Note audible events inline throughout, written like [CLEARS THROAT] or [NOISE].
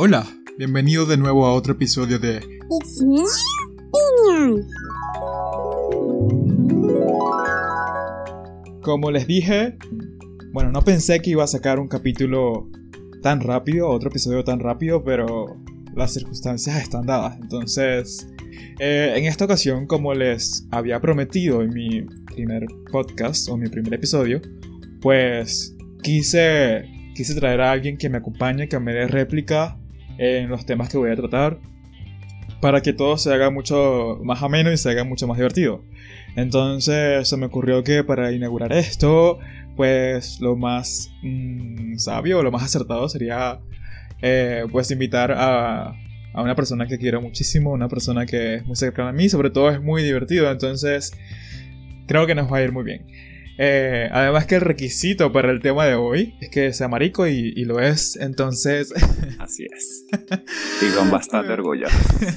Hola, bienvenido de nuevo a otro episodio de It's my opinion. Como les dije, bueno, no pensé que iba a sacar un capítulo tan rápido, otro episodio tan rápido, pero las circunstancias están dadas. Entonces, eh, en esta ocasión, como les había prometido en mi primer podcast o mi primer episodio, pues quise, quise traer a alguien que me acompañe, que me dé réplica en los temas que voy a tratar, para que todo se haga mucho más ameno y se haga mucho más divertido. Entonces se me ocurrió que para inaugurar esto, pues lo más mm, sabio, lo más acertado sería eh, pues invitar a, a una persona que quiero muchísimo, una persona que es muy cercana a mí, sobre todo es muy divertido, entonces creo que nos va a ir muy bien. Eh, además que el requisito para el tema de hoy es que sea marico y, y lo es, entonces [LAUGHS] Así es. Y con bastante orgullo.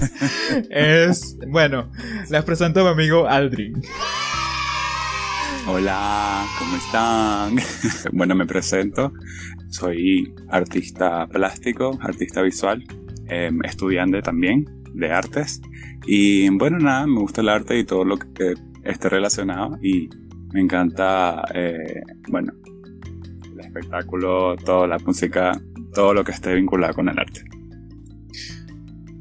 [LAUGHS] es, bueno, les presento a mi amigo Aldrin. Hola, ¿cómo están? [LAUGHS] Bueno, me presento. Soy artista plástico, artista visual, eh, estudiante también de artes. Y bueno, nada, me gusta el arte y todo lo que esté relacionado. Y me encanta, eh, bueno, el espectáculo, toda la música, todo lo que esté vinculado con el arte.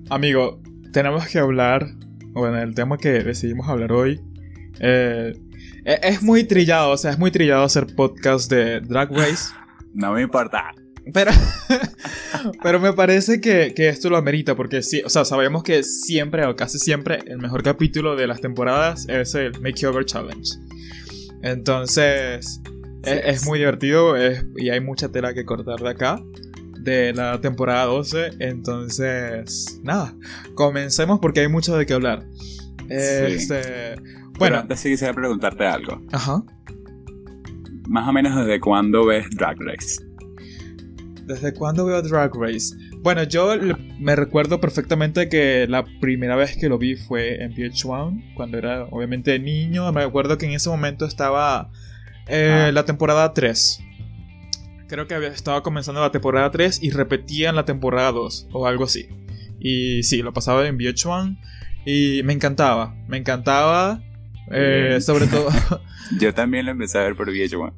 Amigo, tenemos que hablar, bueno, el tema que decidimos hablar hoy. eh, e- es muy trillado, o sea, es muy trillado hacer podcast de Drag Race. [LAUGHS] No me importa. Pero, [LAUGHS] pero me parece que, que esto lo amerita porque sí, o sea, sabemos que siempre o casi siempre el mejor capítulo de las temporadas es el Makeover Challenge. Entonces, Sí, es, es muy divertido es- y hay mucha tela que cortar de acá, de la temporada 12. Entonces, nada, comencemos porque hay mucho de qué hablar. Este, Bueno, bueno, antes sí quisiera preguntarte algo. ajá. Más o menos desde cuándo ves Drag Race. ¿Desde cuándo veo Drag Race? Bueno, yo me recuerdo perfectamente que la primera vez que lo vi fue en VH1, cuando era obviamente niño. Me acuerdo que en ese momento estaba eh, Ah. la temporada 3. Creo que había, estaba comenzando la temporada 3 y repetían la temporada 2 o algo así. Y sí, lo pasaba en VH1 y me encantaba, me encantaba. eh, sobre todo [LAUGHS] Yo también lo empecé a ver por VH1.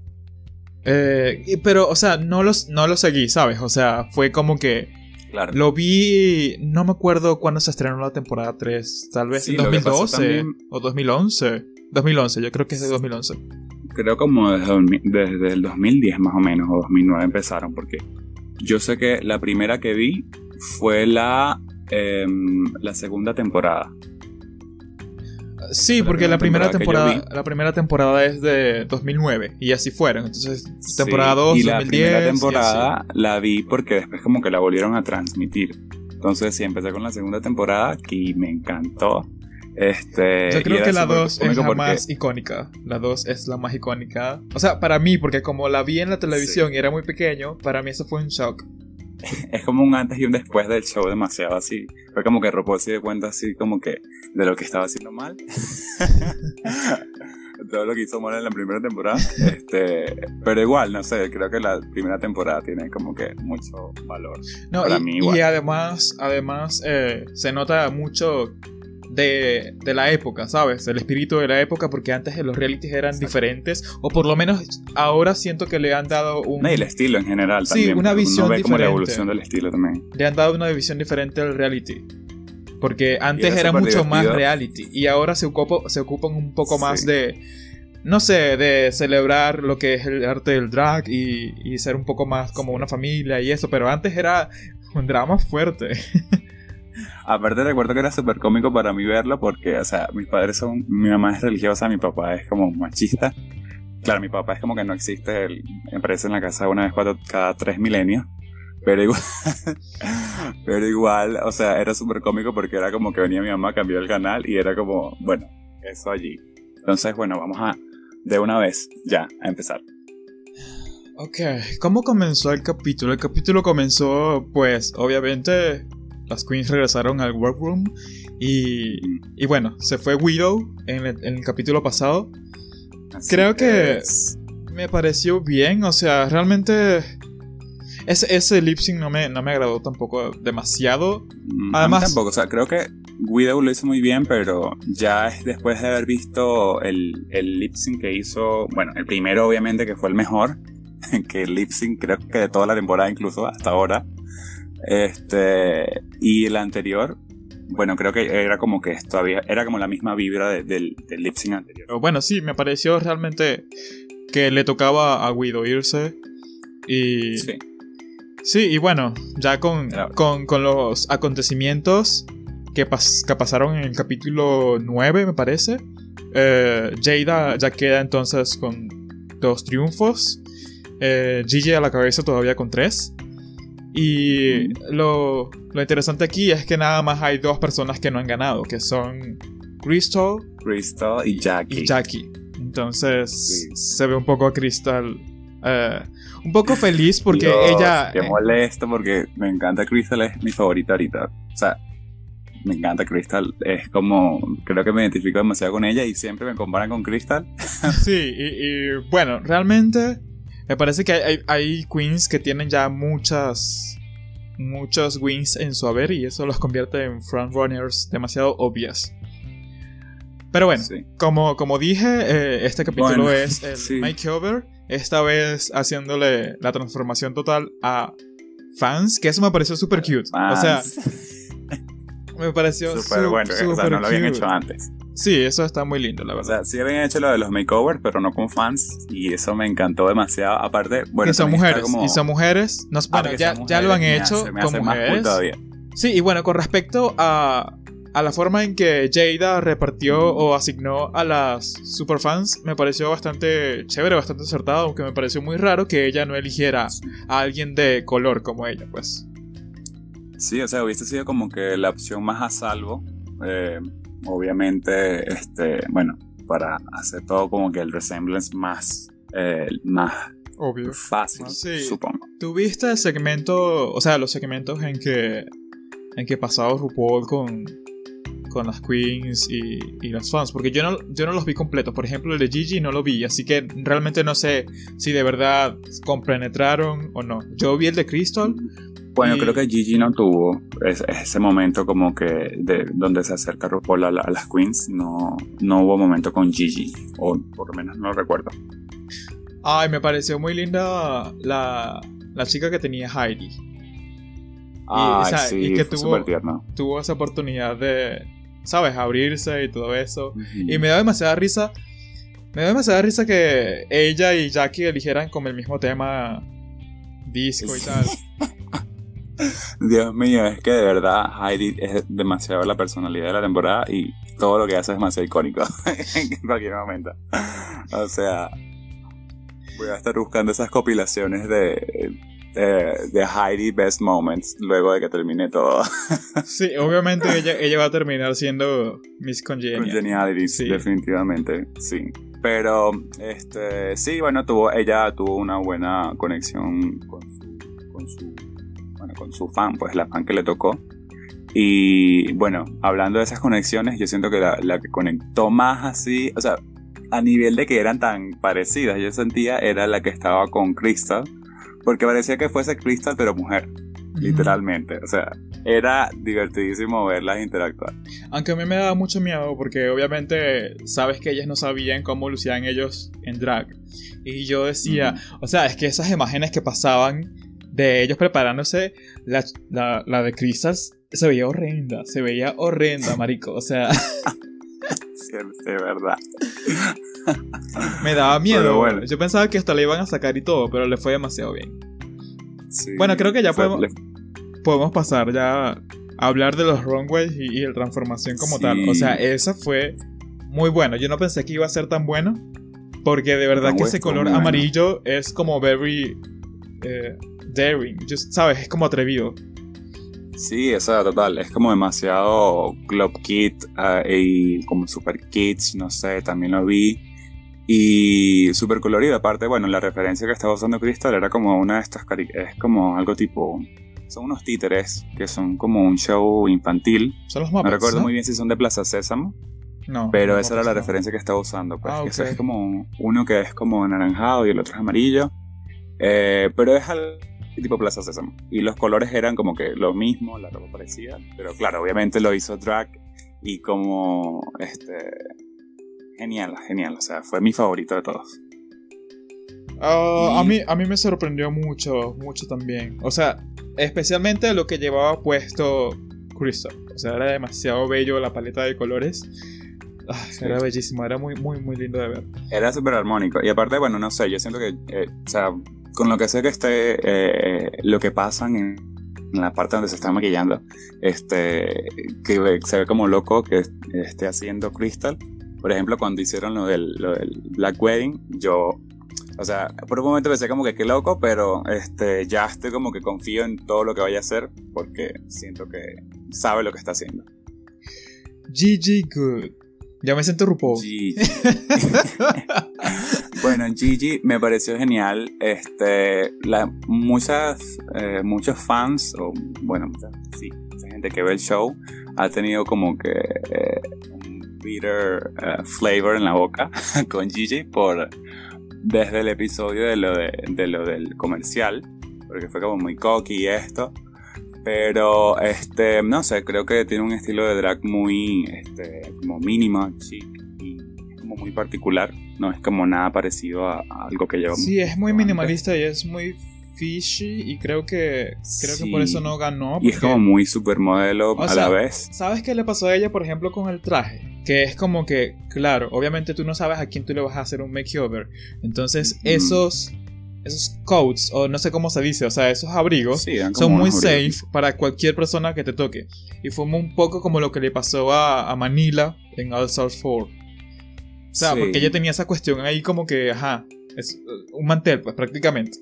Eh, pero, o sea, no los, no lo seguí, ¿sabes? O sea, fue como que Claro. lo vi, no me acuerdo cuándo se estrenó la temporada 3, tal vez Sí, en lo que pasó 2012 también- o 2011. 2011, yo creo que es de 2011. Creo como desde, 2000 desde el 2010 más o menos, o 2009 empezaron, porque yo sé que la primera que vi fue la, em, la segunda temporada. Sí, La porque la primera primera temporada temporada, la primera temporada es de 2009 y así fueron. Entonces, temporada Sí, 2, Y la 2010. primera y así. temporada la vi porque después como que la volvieron a transmitir. Entonces sí, empecé con la segunda temporada que me encantó. Este, Yo creo que la súper 2 es la porque- más icónica. La 2 es la más icónica. O sea, para mí, porque como la vi en la televisión y era muy pequeño, para mí eso fue un shock. [LAUGHS] es como un antes y un después del show demasiado así. Fue como que RuPaul se dio cuenta así como que de lo que estaba haciendo mal. [LAUGHS] Todo lo que hizo mal en la primera temporada. Este, pero igual, no sé, creo que la primera temporada tiene como que mucho valor. No, Para y, mí y además, además eh, se nota mucho de, de la época, ¿sabes? El espíritu de la época, porque antes los realities eran Exacto. diferentes, o por lo menos ahora siento que le han dado un... No, y el estilo en general Sí, también. una porque visión ve como la diferente. evolución del estilo también. Le han dado una visión diferente al reality. Porque antes era mucho más reality. Y ahora se, ocupa- se ocupan un poco más Sí. de. No sé, de celebrar lo que es el arte del drag y, y ser un poco más como una familia y eso. Pero antes era un drama fuerte. [LAUGHS] Aparte recuerdo que era súper cómico para mí verlo porque, o sea, mis padres son, mi mamá es religiosa, mi papá es como machista. Claro, mi papá es como que no existe, él aparece en la casa una vez cuatro- cada tres milenios. Pero igual, [LAUGHS] pero igual, o sea, era súper cómico porque era como que venía mi mamá, cambió el canal y era como, bueno, eso allí. Entonces, bueno, vamos a, de una vez, ya, a empezar. Ok, ¿cómo comenzó el capítulo? El capítulo comenzó, pues, obviamente, las queens regresaron al workroom y, y bueno, se fue Widow en el, en el capítulo pasado. Así Creo que- es. Me pareció bien, o sea, realmente ese, ese lip sync no me, no me agradó tampoco demasiado. Mm, Además- tampoco, o sea, creo que Guido lo hizo muy bien, pero ya es después de haber visto el, el lip sync que hizo, bueno, el primero obviamente que fue el mejor, [LAUGHS] que el lip sync creo que de toda la temporada incluso hasta ahora, este, y el anterior, bueno, creo que era como que todavía, era como la misma vibra de- del, del lip sync anterior. Bueno, sí, me pareció realmente que le tocaba a Guido irse. Y Sí. Sí, y bueno, ya con, con, con los acontecimientos que, pas- que pasaron en el capítulo 9, me parece, eh, Jada ya queda entonces con dos triunfos, eh, Gigi a la cabeza todavía con tres. Y lo, lo interesante aquí es que nada más hay dos personas que no han ganado, que son Crystal Crystal y Jackie. y Jackie. Entonces Sí. se ve un poco a Crystal eh, un poco feliz porque Dios, ella... Qué molesto porque me encanta Crystal, es mi favorita ahorita. O sea, me encanta Crystal. Es como, creo que me identifico demasiado con ella y siempre me comparan con Crystal. Sí, y, y, bueno, realmente me parece que hay, hay- hay queens que tienen ya muchas muchos wins en su haber y eso los convierte en frontrunners demasiado obvias. Pero bueno, Sí. como, como dije, eh, este capítulo Bueno, es el [LAUGHS] sí. makeover, esta vez haciéndole la transformación total a fans, que eso me pareció super cute. O sea, Fans. me pareció [LAUGHS] súper bueno. O sea, super no lo habían cute. hecho antes. Sí, eso está muy lindo, la O verdad. sea, sí habían hecho lo de los makeovers, pero no con fans. Y eso me encantó demasiado. Aparte, bueno, y son mujeres, como- y son mujeres. No, Ah, bueno, ya, lo han hecho hace- con mujeres. Sí, y bueno, con respecto a, a la forma en que Jada repartió o asignó a las superfans, me pareció bastante chévere, bastante acertado, aunque me pareció muy raro que ella no eligiera a alguien de color como ella, pues. Sí, o sea, hubiese sido como que la opción más a salvo. eh, obviamente, este, bueno, para hacer todo como que el resemblance más, eh, más Obvio. fácil, Sí. supongo. ¿Tuviste el segmento, o sea, los segmentos en que, en que pasaba RuPaul con, con las queens y, y las fans? Porque yo no, yo no los vi completos. Por ejemplo, el de Gigi no lo vi, así que realmente no sé si de verdad compenetraron o no. Yo vi el de Crystal. Bueno, Y- creo que Gigi no tuvo ese, ese momento como que de donde se acerca RuPaul a, la- a las queens. No, no hubo momento con Gigi, o por lo menos no lo recuerdo. Ay, me pareció muy linda la, la chica que tenía Heidi. Ay, o sea, sí, y que tuvo-. Tuvo esa oportunidad de, ¿sabes?, abrirse y todo eso. Y me da demasiada risa. Me da demasiada risa que ella y Jackie eligieran como el mismo tema disco y tal. [LAUGHS] Dios mío, es que de verdad Heidi es demasiado la personalidad de la temporada y todo lo que hace es demasiado icónico [LAUGHS] en cualquier momento. O sea, voy a estar buscando esas compilaciones de, de, de Heidi Best Moments luego de que termine todo. [LAUGHS] Sí, obviamente ella, ella va a terminar siendo Miss Congenial. Congeniality, Sí. definitivamente, sí. Pero, este, sí, bueno, tuvo, ella tuvo una buena conexión con su fan, pues la fan que le tocó. Y bueno, hablando de esas conexiones, yo siento que la, la que conectó más así, o sea, a nivel de que eran tan parecidas, yo sentía era la que estaba con Crystal, porque parecía que fuese Crystal pero mujer, literalmente. O sea, era divertidísimo verlas interactuar. Aunque a mí me daba mucho miedo porque obviamente sabes que ellas no sabían cómo lucían ellos en drag. Y yo decía, o sea, es que esas imágenes que pasaban de ellos preparándose, la, la, la de Crystal se veía horrenda, se veía horrenda, [LAUGHS] marico. O sea, Sí, de verdad. me daba miedo. Bueno. Yo pensaba que hasta le iban a sacar y todo, pero le fue demasiado bien. Sí, Bueno, creo que ya podemos- le- podemos pasar ya a hablar de los runways y, y la transformación como Sí. tal. O sea, esa fue muy bueno. Yo no pensé que iba a ser tan bueno. Porque de verdad que ese color bueno. amarillo es como very eh, daring. Just, ¿Sabes? Es como atrevido. Sí, o sea, total. Es como demasiado Club Kit ah, y como Super Kids, no sé, también lo vi. Y súper colorido. Aparte, bueno, la referencia que estaba usando Crystal era como una de estas Es como algo tipo. Son unos títeres que son como un show infantil. Son los No mapas. recuerdo ¿no? muy bien si son de Plaza Sésamo. No, Pero esa era la Muppets no. referencia que estaba usando. Pues. Ah, Eso es como uno que es como anaranjado y el otro es amarillo. Eh, pero es algo tipo Plaza Sésamo. Y los colores eran como que lo mismo, la ropa parecía, pero claro, obviamente lo hizo drag y como, este, genial, genial, o sea, fue mi favorito de todos. Ah, a, mí, a mí me sorprendió mucho, mucho también. O sea, especialmente lo que llevaba puesto Crystal. O sea, era demasiado bello la paleta de colores. Ah, Sí. Era bellísimo, era muy, muy, muy lindo de ver. Era súper armónico. Y aparte, bueno, no sé, yo siento que, eh, o sea, con lo que sé que esté, eh, lo que pasan en, en la parte donde se está maquillando, este, que se ve como loco que esté haciendo Crystal. Por ejemplo, cuando hicieron lo del, lo del Black Wedding, yo, o sea, por un momento pensé como que qué loco, pero este, ya estoy como que confío en todo lo que vaya a hacer porque siento que sabe lo que está haciendo. GG Good. Ya me siento RuPaul. [LAUGHS] [LAUGHS] Bueno, Gigi me pareció genial. Este, muchas, eh, muchos fans, o bueno, sí, mucha gente que ve el show, ha tenido como que eh, un bitter eh, flavor en la boca [LAUGHS] con Gigi por desde el episodio de lo, de, lo del comercial, porque fue como muy cocky esto. Pero, este, no sé, creo que tiene un estilo de drag muy, este, como mínimo, chic, y como muy particular. No es como nada parecido a, a algo que llevamos. Sí, es muy antes. minimalista y es muy fishy y creo que creo que por eso no ganó. Y es porque- como muy supermodelo a sea, la vez. ¿Sabes qué le pasó a ella, por ejemplo, con el traje? Que es como que, claro, obviamente tú no sabes a quién tú le vas a hacer un makeover. Entonces, esos, esos coats, o no sé cómo se dice, o sea, esos abrigos, Sí, son muy safe abrigos. para cualquier persona que te toque. Y fue un poco como lo que le pasó a, a Manila en All Stars 4. O sea, Sí. porque ella tenía esa cuestión ahí como que, ajá, es uh, un mantel, pues prácticamente.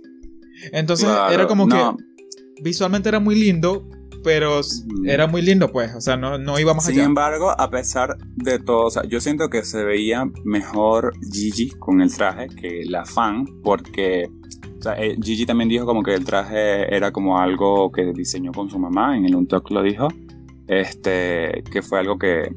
Entonces, Claro, era como no. que visualmente era muy lindo, pero Ujú. era muy lindo, pues. O sea, no, no iba más Sin allá. embargo, a pesar de todo, o sea, yo siento que se veía mejor Gigi con el traje que la fan, porque o sea, eh, Gigi también dijo como que el traje era como algo que diseñó con su mamá, en el Untalk lo dijo, este, que fue algo que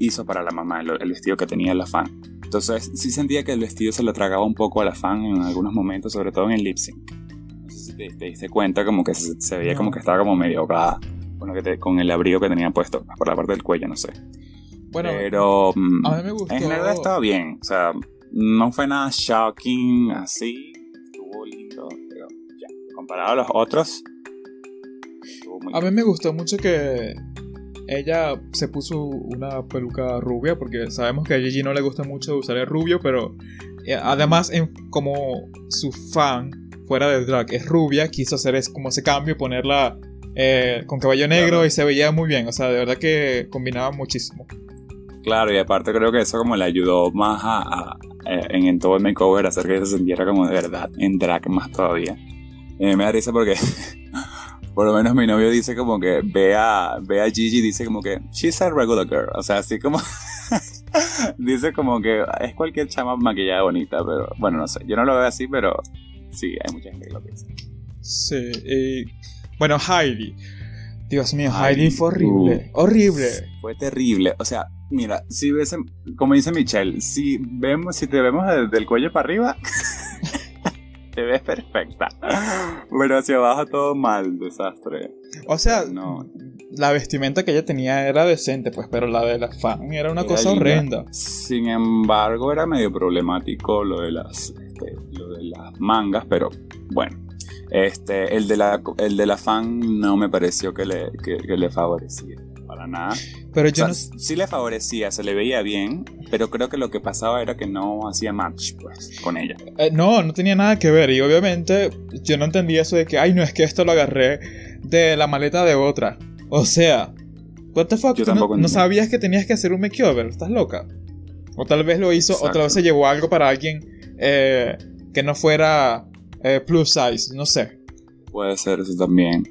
hizo para la mamá, el, el vestido que tenía la fan. Entonces, sí sentía que el vestido se lo tragaba un poco a la fan en algunos momentos, sobre todo en el lip sync. No sé si te, te diste cuenta, como que se, se veía No. como que estaba como medio ahogada con, lo que te- con el abrigo que tenía puesto, por la parte del cuello, no sé. Bueno, Pero mm, a mí me gustó. en general estaba bien. O sea, no fue nada shocking así. Estuvo lindo, pero ya. Comparado a los otros, estuvo muy A mí me gustó mucho que ella se puso una peluca rubia, porque sabemos que a Gigi no le gusta mucho usar el rubio, pero eh, además, en- como su fan fuera del drag es rubia, quiso hacer es, como ese cambio ponerla eh, con cabello negro Claro. y se veía muy bien. O sea, de verdad que combinaba muchísimo. Claro, y aparte creo que eso como le ayudó más a, a- eh, en, en todo el makeover a hacer que se sintiera como de verdad en drag más todavía. Y me da risa porque [LAUGHS] por lo menos mi novio dice como que ve a, ve a Gigi y dice como que she's a regular girl. O sea, así como [LAUGHS] dice como que es cualquier chama maquillada bonita, pero bueno, no sé. Yo no lo veo así, pero sí, hay mucha gente que lo piensa. Sí. bueno, Heidi. Dios mío, Heidi, Heidi, fue horrible. uh. horrible. Fue terrible. O sea, mira, si ves, como dice Michelle, si vemos, si te vemos desde el cuello para arriba, [LAUGHS] te ves perfecta. Pero hacia abajo todo mal, desastre. O sea, No. la vestimenta que ella tenía era decente, pues, pero la de la fan era una Era cosa linda. horrenda. Sin embargo, era medio problemático lo de las, este, lo de las mangas, pero bueno. Este, el de la, el de la fan no me pareció que le, que, que le favorecía para nada. Pero O yo sea, no. sí le favorecía, se le veía bien, pero creo que lo que pasaba era que no hacía match, pues, con ella. eh, no, no tenía nada que ver. Y obviamente yo no entendía eso de que, ay, no es que esto lo agarré de la maleta de otra. O sea, what the fuck, Yo ¿Tú no, sabías que tenías que hacer un makeover. ¿Estás loca? O tal vez lo hizo, Exacto. otra vez se llevó algo para alguien eh, que no fuera eh, plus size, no sé. Puede ser eso también.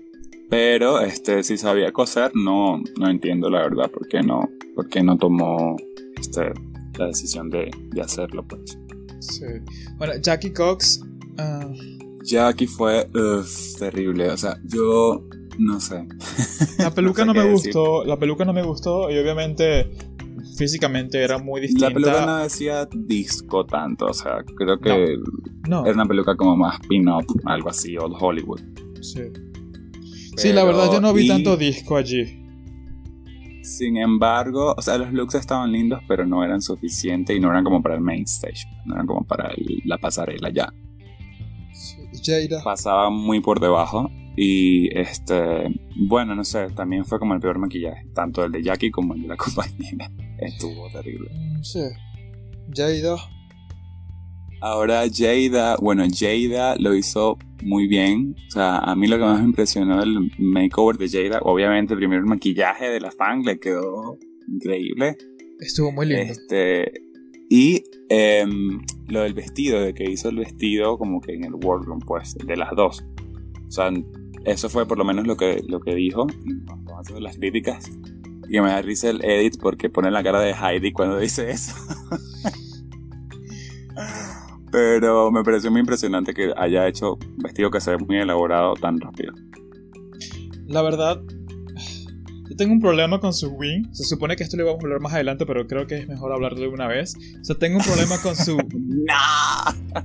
Pero, este, si sabía coser, no, no entiendo la verdad por qué no, por qué no tomó, este, la decisión de, de hacerlo, pues. Sí. Bueno, Jackie Cox. ah, Jackie fue, uf, terrible, o sea, yo, no sé. La [LAUGHS] peluca No me decir. gustó, la peluca no me gustó y obviamente físicamente era muy distinta. La peluca no decía disco tanto, o sea, creo que No, era una peluca como más pin-up, algo así, old Hollywood. Sí. Sí, la verdad yo no vi y- tanto disco allí. Sin embargo, o sea, los looks estaban lindos, pero no eran suficientes y no eran como para el main stage, no eran como para el- la pasarela ya. Jada. Pasaba muy por debajo y este, bueno, no sé, también fue como el peor maquillaje, tanto el de Jackie como el de la [LAUGHS] compañera. Estuvo terrible. Mm, Sí. Jada. Ahora Jada, bueno, Jada lo hizo muy bien. O sea, a mí lo que más me impresionó del makeover de Jada, obviamente primero el maquillaje de la fan le quedó increíble. Estuvo muy lindo. Este, y em, lo del vestido, de que hizo el vestido como que en el wardroom, pues, de las dos. O sea, eso fue por lo menos lo que, lo que dijo en las críticas. Y me da risa el edit porque pone la cara de Heidi cuando dice eso. [LAUGHS] Pero me pareció muy impresionante que haya hecho vestido que se ve muy elaborado tan rápido. La verdad, yo tengo un problema con su wing. Se supone que esto lo vamos a hablar más adelante, pero creo que es mejor hablarlo de una vez. O sea, tengo un problema con su. [LAUGHS] ¡No!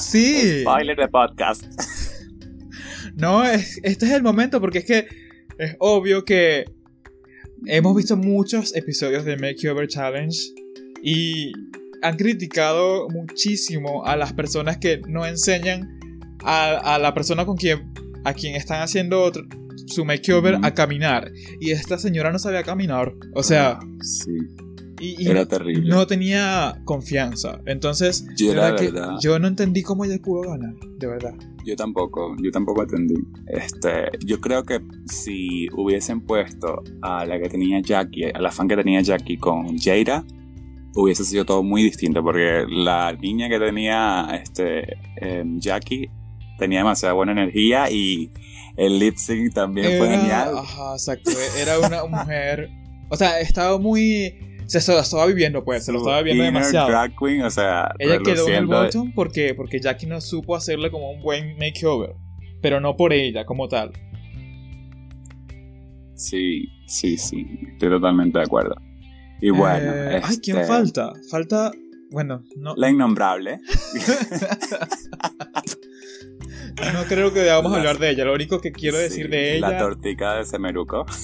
Sí. Spoiler de podcast. No, es- este es el momento porque es que es obvio que hemos visto muchos episodios de Makeover Challenge y han criticado muchísimo a las personas que no enseñan a, a la persona con quien a quien están haciendo otro- su makeover a caminar y esta señora no sabía caminar, o sea, Sí, y, y era no, terrible. no tenía confianza. Entonces, Yo de la verdad que yo no entendí cómo ella pudo ganar, de verdad. Yo tampoco, yo tampoco atendí. Este, yo creo que si hubiesen puesto a la que tenía Jackie, a la fan que tenía Jackie con Jada, hubiese sido todo muy distinto, porque la niña que tenía este, em, Jackie tenía demasiada buena energía y el lip sync también fue genial. Ajá, exacto. Era una [LAUGHS] mujer. O sea, estaba muy. Se lo estaba viviendo, pues. Se lo estaba viendo inner demasiado. drag queen, o sea, Ella quedó en el bottom porque, porque Jackie no supo hacerle como un buen makeover. Pero no por ella, como tal. Sí, sí, sí, estoy totalmente de acuerdo. Y bueno, Eh, Ay, ¿quién este, falta? Falta. Bueno, no, La innombrable. [LAUGHS] no creo que debamos La- hablar de ella. Lo único que quiero decir de La ella. tortica de Semeruco. [LAUGHS]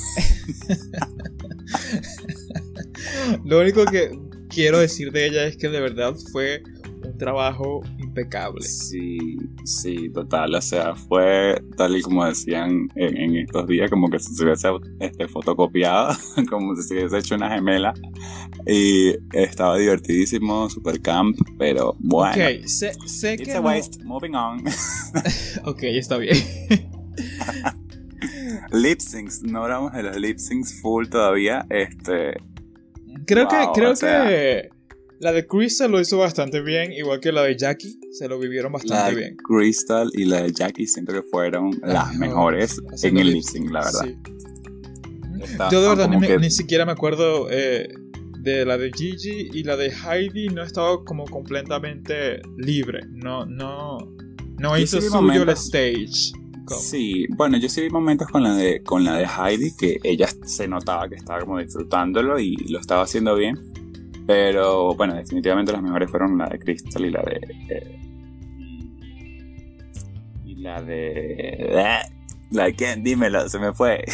Lo único que quiero decir de ella es que de verdad fue un trabajo impecable. Sí, sí, total. O sea, fue tal y como decían en, en estos días, como que si se hubiese este, fotocopiado, [LAUGHS] como si se hubiese hecho una gemela. Y estaba divertidísimo, super camp, pero bueno. Ok, sé, sé It's que. a no- waste. Moving on. [LAUGHS] Ok, está bien. [LAUGHS] lip syncs. No hablamos de los lip syncs full todavía. Este. Creo Wow, que, creo o sea- que la de Crystal lo hizo bastante bien, igual que la de Jackie, se lo vivieron La bastante de bien. Crystal y la de Jackie siento que fueron las mejores, en el lip sync, la verdad. Sí. Yo de verdad ni, que- ni siquiera me acuerdo eh, de la de Gigi y la de Heidi no estaba como completamente libre. No, no, no hizo suyo el stage. Como- Sí, bueno, yo sí vi momentos con la de con la de Heidi que ella se notaba que estaba como disfrutándolo y lo estaba haciendo bien. Pero bueno, definitivamente las mejores fueron la de Crystal y la de. eh, y la de. La de quién, dímelo, se me fue.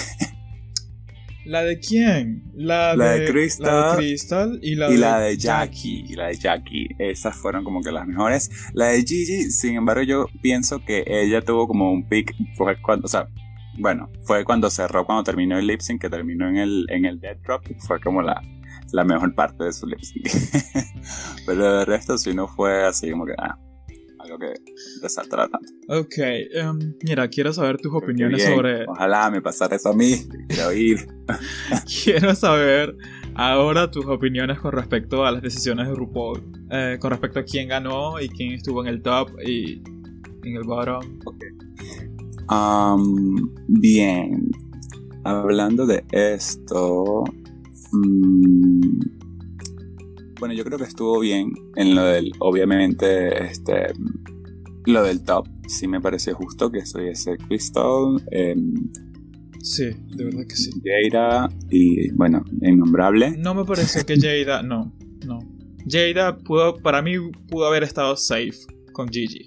¿La de quién? La, La de de, Crystal la de Crystal y la y de, la de Jackie, y la de Jackie, esas fueron como que las mejores. La de Gigi, sin embargo, yo pienso que ella tuvo como un pick, fue cuando, o sea, bueno, fue cuando cerró, cuando terminó el lip sync, que terminó en el, en el dead drop, fue como la, la mejor parte de su lip sync. [LAUGHS] Pero de resto, si no fue así como que, ah, algo que resaltará tanto. Ok, em, mira, quiero saber tus Pero qué opiniones bien, sobre... Ojalá me pasara eso a mí, quiero ir. [LAUGHS] Quiero saber ahora tus opiniones con respecto a las decisiones de RuPaul. Eh, con respecto a quién ganó y quién estuvo en el top y en el bottom. Am, bien, hablando de esto, mm, bueno, yo creo que estuvo bien en lo del, obviamente, este, lo del top. Sí me pareció justo que estuviese Crystal, em, Sí, de verdad que sí. Jada y, bueno, Innombrable. No me parece que Jada... No, no. Jada pudo, para mí pudo haber estado safe con Gigi.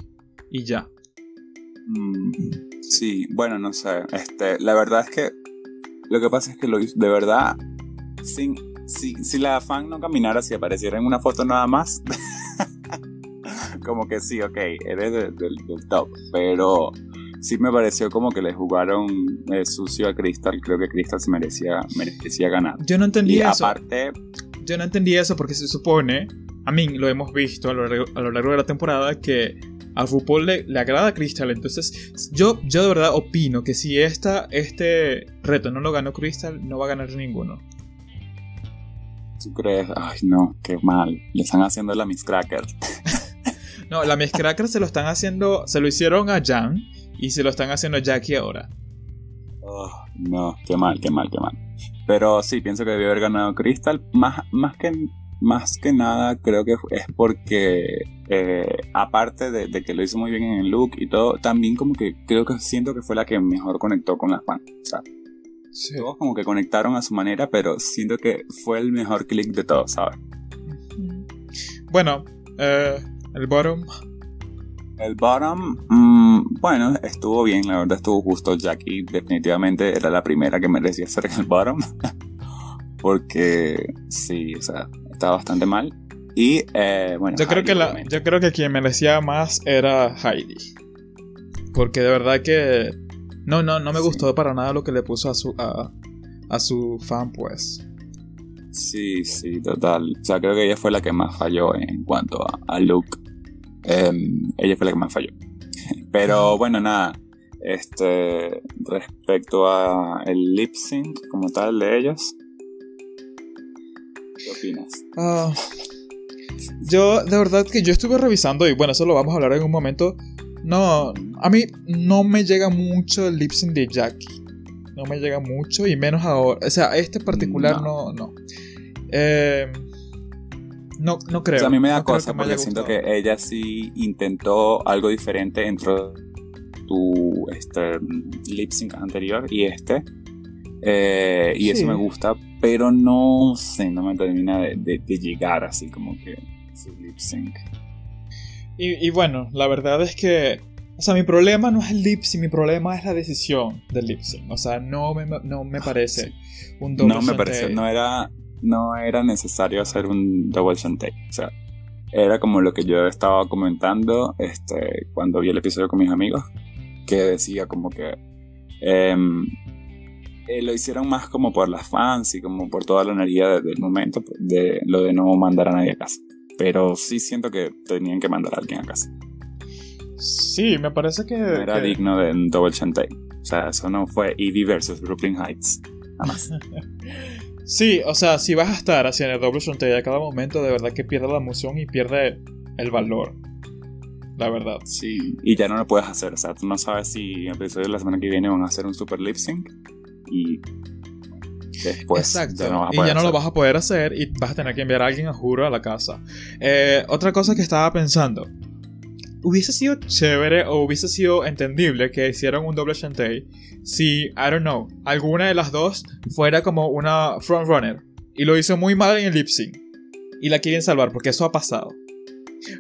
Y ya. Mm, sí, bueno, no sé. Este, la verdad es que lo que pasa es que lo hizo, de verdad, sin, si, si la fan no caminara, si apareciera en una foto nada más, [LAUGHS] como que sí, ok, eres del, del, del top, pero sí me pareció como que le jugaron eh, sucio a Crystal. Creo que Crystal se merecía, merecía ganar. Yo no entendí Y eso. aparte, Yo no entendí eso porque se supone, a mí lo hemos visto a lo largo, a lo largo de la temporada, que a RuPaul le, le agrada a Crystal. Entonces, yo, yo de verdad opino que si esta, este reto no lo ganó Crystal, no va a ganar ninguno. ¿Tú crees? Ay, no, qué mal. Le están haciendo la Miss Cracker. [LAUGHS] No, la Miss Cracker se lo están haciendo, se lo hicieron a Jan y se lo están haciendo a Jackie ahora. Oh, no, qué mal, qué mal, qué mal. Pero sí, pienso que debió haber ganado Crystal. Más, más, que, más que nada, creo que es porque, eh, aparte de, de que lo hizo muy bien en el look y todo, también como que creo que siento que fue la que mejor conectó con la fan. O sea, Sí. todos como que conectaron a su manera, pero siento que fue el mejor click de todos, ¿sabes? Bueno, eh, el bottom. El bottom, mm, bueno, estuvo bien, la verdad estuvo justo. Jackie definitivamente era la primera que merecía ser en el bottom. [LAUGHS] Porque sí, o sea, estaba bastante mal. Y eh, bueno, Yo creo, Heidi, que la, yo creo que quien merecía más era Heidi. Porque de verdad que. No, no, no me Sí. gustó para nada lo que le puso a su, a, a su fan, pues. Sí, sí, total. O sea, creo que ella fue la que más falló en cuanto a, a look. Em, ella fue la que más falló. [LAUGHS] Pero bueno, nada. Este, respecto a el lip sync como tal de ellos, ¿qué opinas? Ah, yo, de verdad que yo estuve revisando, y bueno, eso lo vamos a hablar en un momento. No, a mí no me llega mucho el lip sync de Jackie. No me llega mucho, y menos ahora. O sea, este particular no, no. Eh, no, no creo. o sea, a mí me da no cosa que porque siento que ella sí intentó algo diferente dentro de tu este, lip sync anterior y este. Eh, y Sí. eso me gusta, pero no sé, no me termina de, de- de llegar así como que su lip sync. Y, y bueno, la verdad es que. O sea, mi problema no es el lip sync, mi problema es la decisión del lip sync. O sea, no me, no me parece un doble No me shantay. pareció, no era, no era necesario hacer un double shantai. O sea, era como lo que yo estaba comentando este, cuando vi el episodio con mis amigos, que decía como que em, eh, lo hicieron más como por las fans y como por toda la energía de- del momento, de lo de no mandar a nadie a casa. Pero sí siento que tenían que mandar a alguien a casa. Sí, me parece que. No era que- digno de un double shantai. O sea, eso no fue Evie versus Brooklyn Heights. Nada más. [LAUGHS] Sí, o sea, si vas a estar haciendo el doble shantay a cada momento, de verdad que pierde la emoción y pierde el valor. La verdad. Sí, y ya no lo puedes hacer. O sea, tú no sabes si en el episodio de la semana que viene van a hacer un super lip sync y después Exacto. ya no y ya no lo vas a poder hacer y vas a tener que enviar a alguien a juro a la casa. Eh, otra cosa que estaba pensando. Hubiese sido chévere o hubiese sido entendible que hicieran un doble shantay si, I don't know, alguna de las dos fuera como una frontrunner y lo hizo muy mal en el lip sync y la quieren salvar porque eso ha pasado.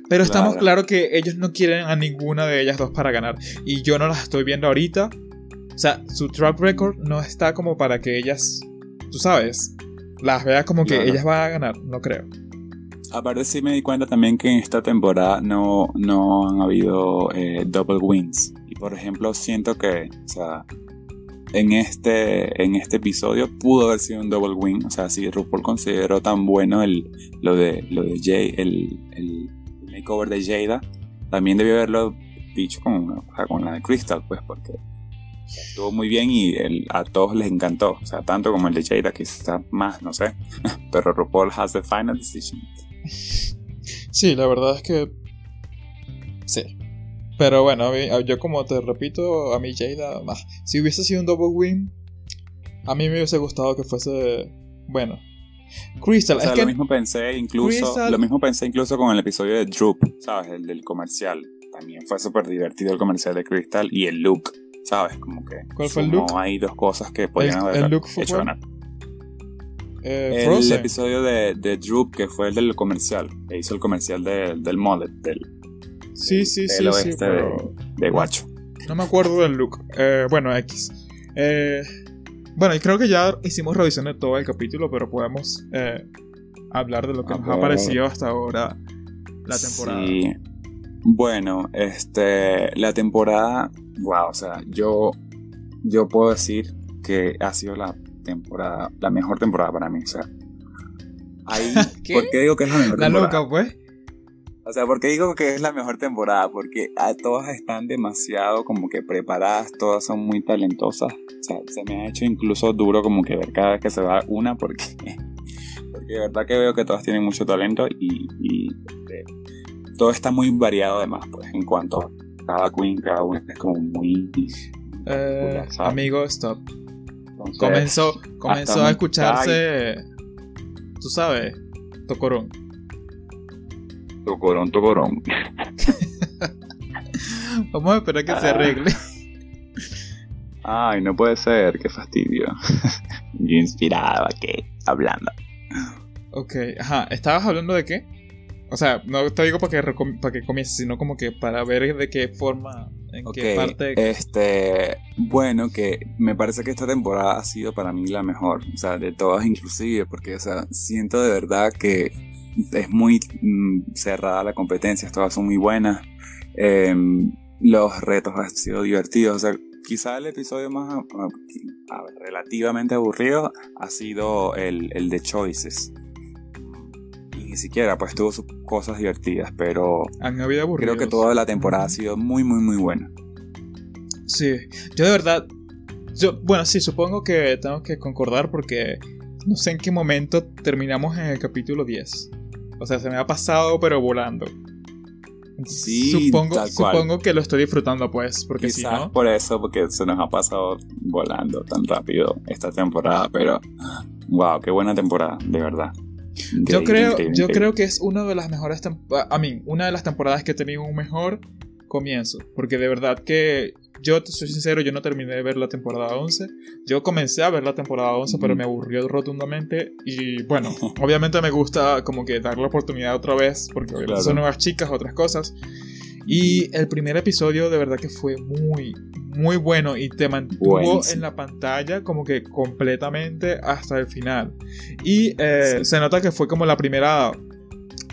Pero estamos Claro. claro que ellos no quieren a ninguna de ellas dos para ganar y yo no las estoy viendo ahorita. O sea, su track record no está como para que ellas, tú sabes, las veas como que Claro. ellas van a ganar, no creo. Aparte sí me di cuenta también que en esta temporada no, no han habido eh, double wins. Y por ejemplo siento que, o sea, en este, en este episodio pudo haber sido un double win. O sea, si RuPaul consideró tan bueno el, lo de, lo de Jay, el, el makeover de Jada, también debió haberlo dicho con, o sea, con la de Crystal, pues, porque o sea, estuvo muy bien y el- a todos les encantó. O sea, tanto como el de Jada, quizás más, no sé. [LAUGHS] Pero RuPaul has the final decision. Sí, la verdad es que... Sí. Pero bueno, a mí- a- yo como te repito, a mí Jada, ah, si hubiese sido un double win, a mí me hubiese gustado que fuese... Bueno. Crystal, O sea, es que... lo mismo pensé incluso, Crystal- lo mismo pensé incluso con el episodio de Droop, ¿sabes? El del comercial. También fue súper divertido el comercial de Crystal y el look, ¿sabes? Como que ¿Cuál fue el look? ahí dos cosas que podían El- haber el look hecho ganar. eh, El episodio de, de Droop, que fue el del comercial, que hizo el comercial de- del mullet, del Sí, sí, sí, sí, pero... de guacho. No me acuerdo del look. Eh, bueno, X. Eh, bueno, y creo que ya hicimos revisión de todo el capítulo, pero podemos eh, hablar de lo que A nos ha ver. parecido hasta ahora la temporada. Sí. Bueno, este, la temporada, wow, o sea, yo, yo puedo decir que ha sido la temporada, la mejor temporada para mí, o sea. Ahí, [LAUGHS] ¿Qué? ¿Por qué digo que es la mejor La temporada? loca, pues. O sea, ¿por qué digo que es la mejor temporada? Porque ah, todas están demasiado como que preparadas, todas son muy talentosas. O sea, se me ha hecho incluso duro como que ver cada vez que se va una porque, [LAUGHS] porque de verdad que veo que todas tienen mucho talento y, y, este, todo está muy variado además, pues, en cuanto a cada queen, cada una es como muy... Eh, amigo, stop. entonces, Comenzó, comenzó a escucharse. Tú sabes, Tocorón. Tocorón, tocorón. [LAUGHS] Vamos a esperar que se Ah. arregle. Ay, no puede ser, qué fastidio. [LAUGHS] Yo inspirado, ¿qué? Hablando. Ok, ajá. ¿Estabas hablando de qué? O sea, no te digo para que, para que comiences, sino como que para ver de qué forma, en qué parte. este, bueno, que me parece que esta temporada ha sido para mí la mejor, o sea, de todas inclusive, porque, o sea, siento de verdad que es muy mm, cerrada la competencia, todas son muy buenas, Em, los retos han sido divertidos, o sea, quizá el episodio más a relativamente aburrido ha sido el, el de Choices. Ni siquiera, pues tuvo sus cosas divertidas, pero Han habido aburridos. creo que toda la temporada ha sido muy, muy, muy buena. Sí, yo de verdad. Yo, bueno, sí, supongo que tengo que concordar porque no sé en qué momento terminamos en el capítulo 10. O sea, se me ha pasado, pero volando. Sí, supongo, tal cual. supongo que lo estoy disfrutando, pues, porque si Quizás no. por eso, porque se nos ha pasado volando tan rápido esta temporada, pero wow, qué buena temporada, de verdad. Yo Increíble, creo, increíble, yo increíble. creo que es una de las mejores. A mí, una de las temporadas que he tenido un mejor comienzo. Porque de verdad que yo, soy sincero, yo no terminé de ver la temporada 11. Yo comencé a ver la temporada 11, pero me aburrió rotundamente. Y bueno, obviamente me gusta como que dar la oportunidad otra vez, porque Claro. son nuevas chicas, otras cosas. Y el primer episodio de verdad que fue muy, muy bueno y te mantuvo Buenísimo. en la pantalla como que completamente hasta el final. Y eh, Sí. se nota que fue como la primera...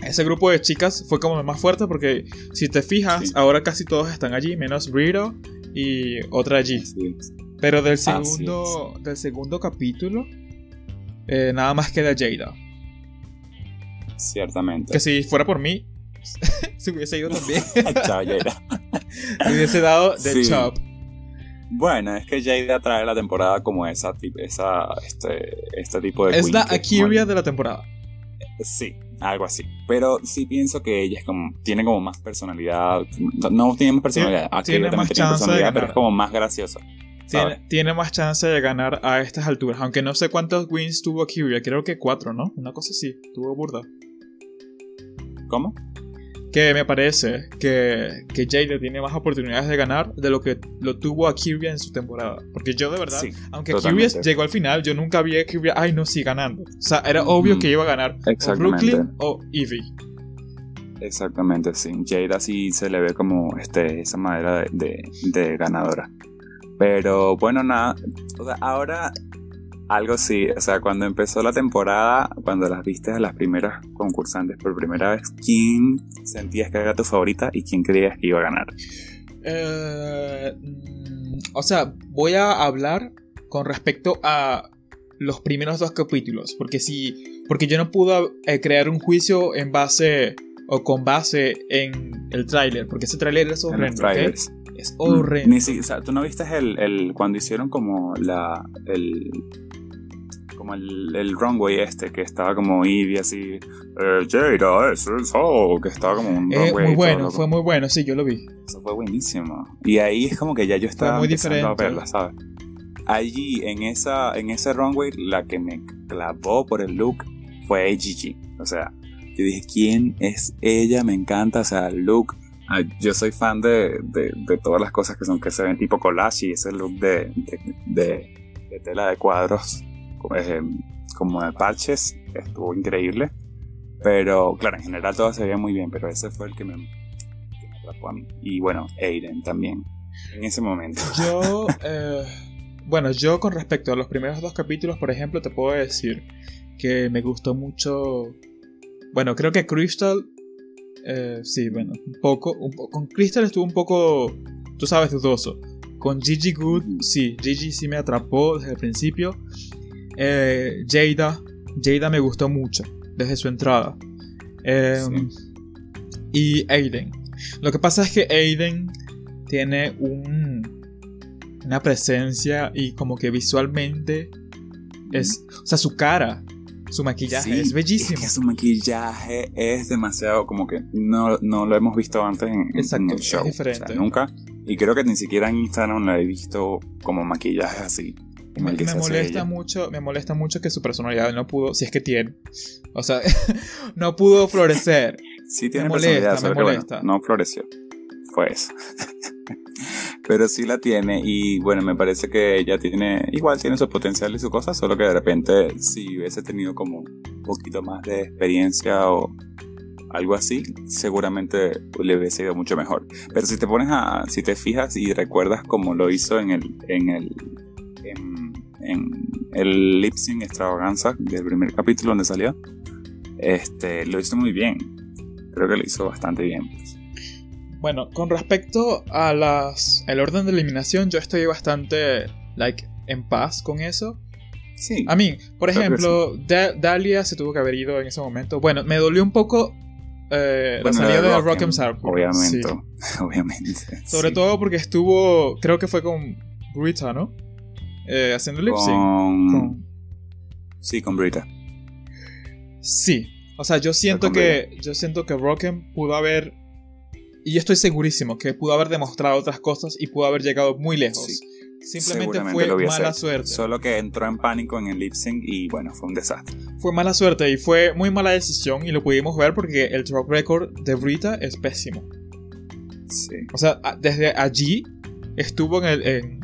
Ese grupo de chicas fue como más fuerte porque si te fijas, Sí. ahora casi todos están allí, menos Rito y otra allí. Sí. Pero del Así segundo, del segundo capítulo, eh, nada más queda Jada. Ciertamente. Que si fuera por mí, [LAUGHS] se hubiese ido [LAUGHS] también. Chao. Le [LAUGHS] hubiese dado de Sí. chop. Bueno, es que Jada trae la temporada como esa, esa este, este tipo de Es queen la Akiria de la temporada. Sí, algo así. Pero sí pienso que ella es como, tiene como más personalidad. No tiene más personalidad. Akiria tiene también más tiene chance de personalidad, pero ganar. es como más graciosa. Tiene, tiene más chance de ganar a estas alturas. Aunque no sé cuántos wins tuvo Akiria. Creo que cuatro, ¿no? Una cosa así. Tuvo burda. ¿Cómo? Que me parece que, que Jada tiene más oportunidades de ganar de lo que lo tuvo Akiria en su temporada. Porque yo de verdad, Sí, aunque. Akiria llegó al final, yo nunca vi a Akiria, ay no, sí ganando. O sea, era obvio que iba a ganar o. Brooklyn o Evie. Exactamente, sí. Jada sí se le ve como este, esa madera de, de- de ganadora. Pero bueno, nada. O sea, ahora algo sí. O sea, cuando empezó la temporada, cuando las viste a las primeras concursantes por primera vez, ¿quién sentías que era tu favorita y quién creías que iba a ganar? Eh, mm, o sea, voy a hablar con respecto a los primeros dos capítulos. Porque si. Porque yo no pude eh, crear un juicio en base. O con base en el tráiler. Porque ese tráiler es horrendo. Es horrendo. Ni si- o sea, ¿tú no viste el, el cuando hicieron como la el como el, el runway este que estaba como Ivy así eh, Jada eso es oh, que estaba como un Eh, runway muy bueno, fue muy bueno, sí, yo lo vi. eso fue buenísimo. Y ahí es como que ya yo estaba muy empezando a verla sabes allí en esa en ese runway la que me clavó por el look fue Gigi. O sea yo dije quién es ella me encanta o sea el look. Ah, yo soy fan de, de, de todas las cosas que son que se ven tipo collage y ese look de- de tela de cuadros eh, como de parches estuvo increíble pero claro en general todo se veía muy bien pero ese fue el que me, que me atrapó a mí y bueno Aiden también en ese momento. Yo, [LAUGHS] eh, bueno, yo con respecto a los primeros dos capítulos, por ejemplo, te puedo decir que me gustó mucho. Bueno, creo que Crystal. eh, sí, bueno, un poco, un po- Con Crystal estuvo un poco, tú sabes, dudoso. Con Gigi Good, sí, Gigi sí me atrapó desde el principio. Eh, Jada, Jada me gustó mucho desde su entrada. Eh, Y Aiden. Lo que pasa es que Aiden tiene un, una presencia y como que visualmente es, o sea, su cara, su maquillaje Sí, es bellísimo. Es que su maquillaje es demasiado como que no, no lo hemos visto antes en, el es show. diferente. O sea, nunca. Y creo que ni siquiera en Instagram la he visto como maquillaje así. Me, molesta mucho, me molesta mucho que su personalidad no pudo, si es que tiene, o sea, [LAUGHS] no pudo florecer. Sí tiene me molesta, personalidad, me bueno, molesta. no floreció. Fue eso. [LAUGHS] Pero sí la tiene y bueno, me parece que ella tiene, igual tiene su potencial y su cosa, solo que de repente si hubiese tenido como un poquito más de experiencia o algo así, seguramente le hubiese ido mucho mejor. Pero si te pones a, si te fijas y recuerdas cómo lo hizo en el, en el, en, el lip sync extravaganza del primer capítulo donde salió, este, lo hizo muy bien. Creo que lo hizo bastante bien. Bueno, con respecto a las el orden de eliminación, yo estoy bastante like en paz con eso. Sí. A mí, por ejemplo, Da- Dalia se tuvo que haber ido en ese momento. Bueno, me dolió un poco eh, la salida de Rock'em, Sarpur. Obviamente. Sí. [LAUGHS] Obviamente. Sobre sí. todo porque estuvo, creo que fue con Brita, ¿no? Eh, haciendo lip sync. Con... Con- Sí, con Brita. Sí. O sea, yo siento que yo siento que Rock'em pudo haber y yo estoy segurísimo que pudo haber demostrado otras cosas y pudo haber llegado muy lejos. Sí. Simplemente fue mala suerte. Solo que entró en pánico en el lip sync y bueno, fue un desastre. Fue mala suerte y fue muy mala decisión y lo pudimos ver porque el track record de Brita es pésimo. Sí. O sea, desde allí estuvo en el en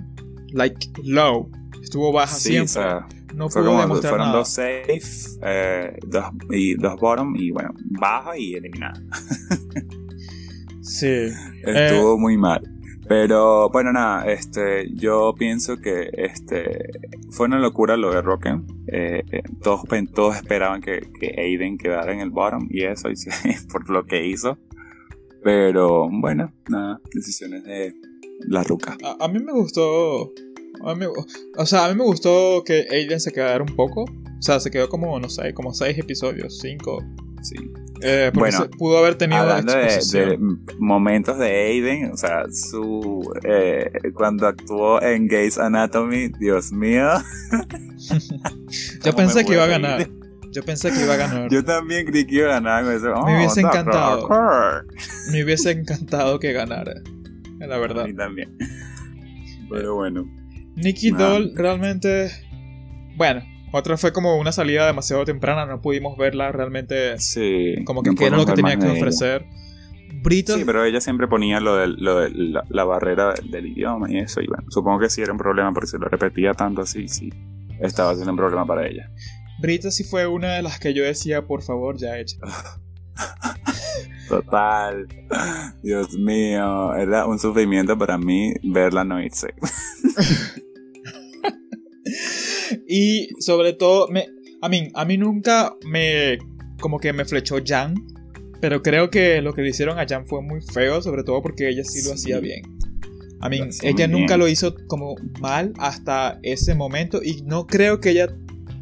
like low, estuvo baja Sí, siempre. o sea, no fue como demostrar fueron nada. dos safe, eh, dos, y dos bottom y bueno, baja y eliminada. Sí. [LAUGHS] Estuvo muy mal. Pero bueno, nada, este, yo pienso que este fue una locura lo de Rocken. Eh, eh, todos, todos esperaban que, que Aiden quedara en el bottom y eso, y [LAUGHS] por lo que hizo. Pero bueno, nada, decisiones de la ruca. A, a mí me gustó. a mí me- o sea, a mí me gustó que Aiden se quedara un poco. O sea, se quedó como, no sé, como seis episodios, cinco. Sí. Eh, Bueno, se- pudo haber tenido Hablando de, de momentos de Aiden, o sea, su eh, cuando actuó en Gays Anatomy, Dios mío. [LAUGHS] Yo pensé que iba a ganar. Yo pensé que iba a ganar. [LAUGHS] Yo también creí que iba a ganar. Me Oh, hubiese Dr. encantado. Me hubiese encantado que ganara. La A verdad. mí también. [LAUGHS] Pero bueno. Nicky. Doll realmente. Bueno, otra fue como una salida demasiado temprana. No pudimos verla realmente Sí. como que no qué era lo que tenía que ofrecer. Brito. Sí, pero ella siempre ponía lo de, lo de la, la barrera del, idioma y eso. Y bueno, supongo que sí era un problema porque si lo repetía tanto así, sí. Estaba siendo un problema para ella. Brita sí fue una de las que yo decía, por favor, ya hecha. [LAUGHS] Total. Dios mío. Era un sufrimiento para mí verla no irse. [LAUGHS] Y sobre todo, me, a mí, a mí nunca me. Como que me flechó Jan. Pero creo que lo que le hicieron a Jan fue muy feo, sobre todo porque ella sí lo Sí. hacía bien. A mí, ella nunca bien. lo hizo como mal hasta ese momento. Y no creo que ella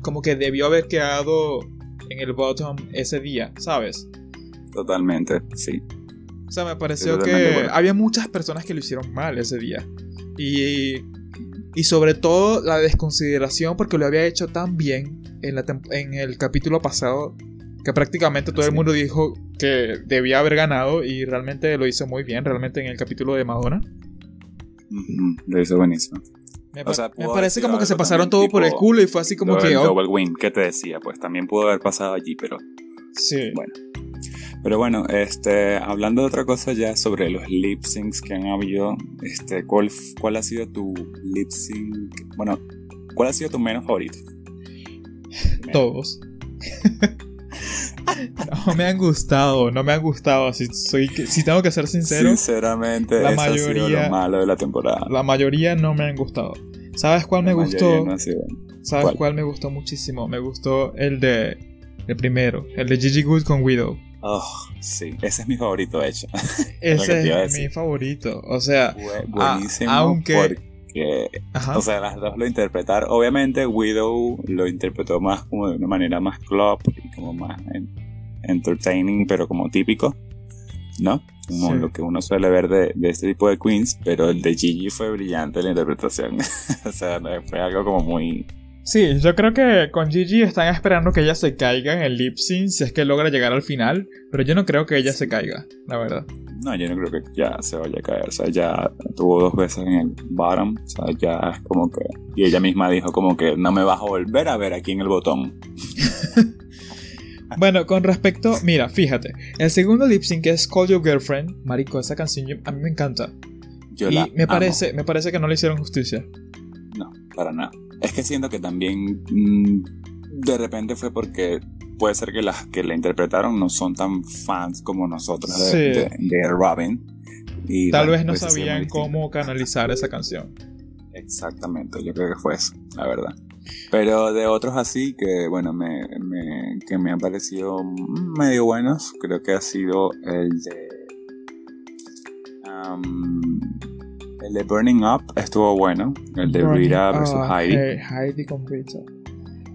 como que debió haber quedado en el bottom ese día, ¿sabes? Totalmente, sí. O sea, me pareció que había muchas personas que lo hicieron mal ese día. Y, y sobre todo la desconsideración porque lo había hecho tan bien en, la en el capítulo pasado que prácticamente todo el mundo dijo que debía haber ganado y realmente lo hizo muy bien, realmente en el capítulo de Madonna. Lo hizo buenísimo. Me, O pa- sea, me pudo parece como que se pasaron todo por el culo y fue así como que... oh, double win que te decía, pues también pudo haber pasado allí, pero sí. bueno. Pero bueno, este, hablando de otra cosa ya sobre los lip syncs que han habido, este, ¿cuál, cuál ha sido tu lip sync? Bueno, ¿cuál ha sido tu menos favorito? [LAUGHS] Todos. No me han gustado, no me han gustado. Si, soy, si tengo que ser sincero, Sinceramente, la eso ha sido mayoría- lo malo de la temporada. la mayoría no me han gustado. ¿Sabes cuál me gustó? no sido- ¿Sabes ¿Cuál? cuál? me gustó muchísimo? Me gustó el de. El primero, el de Gigi Good con Widow. Oh, sí, ese es mi favorito, de hecho. [LAUGHS] Ese es mi favorito. O sea, buenísimo aunque- porque, ajá. o sea, las dos lo interpretaron. Obviamente, Widow lo interpretó más como de una manera más club y como más en- entertaining, pero como típico, ¿no? Como Sí. lo que uno suele ver de, de este tipo de queens, pero el de Gigi fue brillante la interpretación. [LAUGHS] o sea, fue algo como muy... Sí, yo creo que con Gigi están esperando que ella se caiga en el lip sync si es que logra llegar al final, pero yo no creo que ella se caiga, la verdad. No, yo no creo que ya se vaya a caer. O sea, ya tuvo dos veces en el bottom. O sea, ya es como que. Y ella misma dijo como que no me vas a volver a ver aquí en el botón. [LAUGHS] Bueno, con respecto, mira, fíjate, el segundo lip sync que es Call Your Girlfriend, marico, esa canción yo- a mí me encanta. Yo y la me amo. parece, me parece que no le hicieron justicia. No, para nada. Es que siento que también. mm, de repente fue porque. Puede ser que las que la interpretaron no son tan fans como nosotros de, Sí. de- de Robin. Y Tal bueno, vez no muy sabían cómo canalizar esa canción. Exactamente, yo creo que fue eso, la verdad. Pero de otros así que, bueno, me, me- que me han parecido medio buenos, creo que ha sido el de... um, el de Burning Up estuvo bueno, el de Rita versus Ah, Heidi. Heidi con Rita.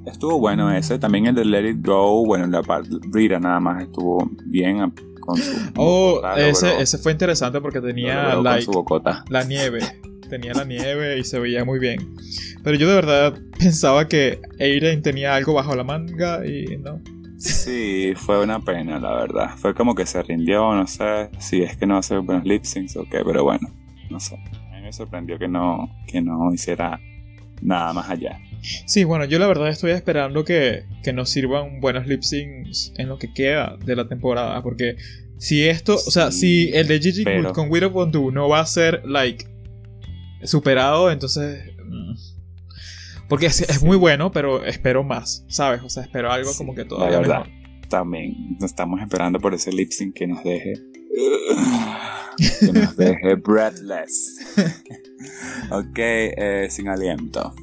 Estuvo bueno ese, también el de Let It Go, bueno, la parte Rita nada más estuvo bien con su... Oh, ese, ese fue interesante porque tenía like, su bocota. la nieve. Tenía la nieve y se veía muy bien. Pero yo de verdad pensaba que Aiden tenía algo bajo la manga y no. Sí, fue una pena, la verdad. Fue como que se rindió, no sé si es que no hace buenos lip syncs o qué, pero bueno, no sé. A mí me sorprendió que no, que no hiciera nada más allá. Sí, bueno, yo la verdad estoy esperando que, que nos sirvan buenos lip syncs en lo que queda de la temporada. Porque si esto, o sea, si el de Gigi pero- con Widow Bondu no va a ser, like, superado, entonces. mm, Porque es, es muy bueno, pero espero más, ¿sabes? O sea, espero algo Sí, como que la todavía verdad. mejor. También estamos esperando por ese lip sync que nos deje. [LAUGHS] que nos deje [LAUGHS] breathless. [LAUGHS] ok, eh, sin aliento.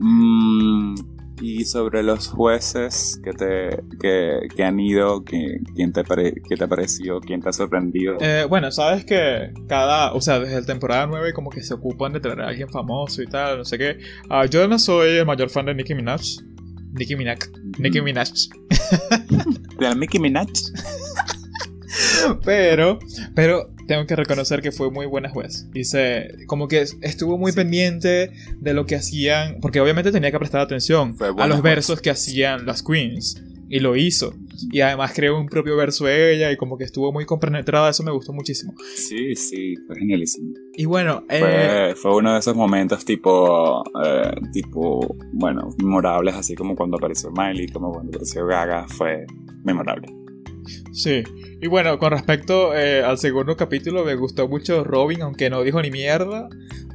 Mm, y sobre los jueces que te que, que han ido, que, ¿quién te pare- qué te ha parecido? ¿Quién te ha sorprendido? Eh, bueno, sabes que cada, o sea, desde la temporada 9 como que se ocupan de traer a alguien famoso y tal, no sé qué. Ah, yo no soy el mayor fan de Nicki Minaj. Nicki Minaj. Nicki Minaj. ¿De la Mickey Minaj? Pero, pero tengo que reconocer que fue muy buena juez. Dice, como que estuvo muy pendiente de lo que hacían, porque obviamente tenía que prestar atención a los juez. versos que hacían las queens. Y lo hizo. Y además creó un propio verso ella y como que estuvo muy compenetrada, eso me gustó muchísimo. Sí, sí, fue genialísimo. Y bueno, eh, Fue, fue uno de esos momentos tipo, eh, tipo, bueno, memorables, así como cuando apareció Miley, como cuando apareció Gaga, fue memorable. Sí. Y bueno, con respecto eh, al segundo capítulo, me gustó mucho Robin, aunque no dijo ni mierda.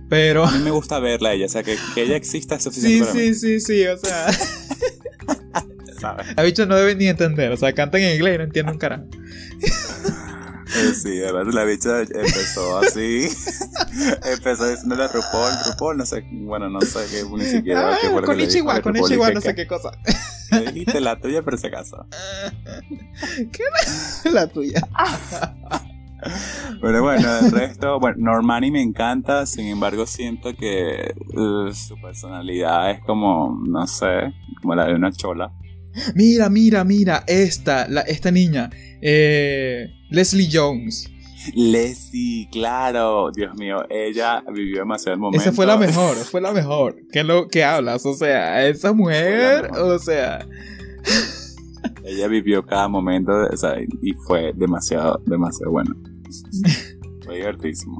Pero... A mí me gusta verla ella, o sea, que, que ella exista es Sí, suficiente para sí, sí, sí, o sea... mí. A bicho no deben ni entender, o sea, cantan en inglés y no entienden un carajo. Eh, Sí, además la bicha empezó así, [LAUGHS] empezó diciéndole a RuPaul, RuPaul, no sé, bueno, no sé qué, ni siquiera qué fue lo que con Ichiwa, con Ichiwa, no sé qué cosa. Dijiste la tuya, pero si acaso. [LAUGHS] [LAUGHS] La tuya. Pero bueno, el resto, bueno, Normani me encanta, sin embargo siento que uh, su personalidad es como, no sé, como la de una chola. Mira, mira, mira, esta, la, esta niña, eh, Leslie Jones. Leslie, claro, Dios mío, ella vivió demasiado el momento. Esa fue la mejor, fue la mejor. ¿Qué lo que hablas? O sea, esa mujer, o sea, Ella vivió cada momento, o sea, y fue demasiado, demasiado bueno. Fue divertísimo.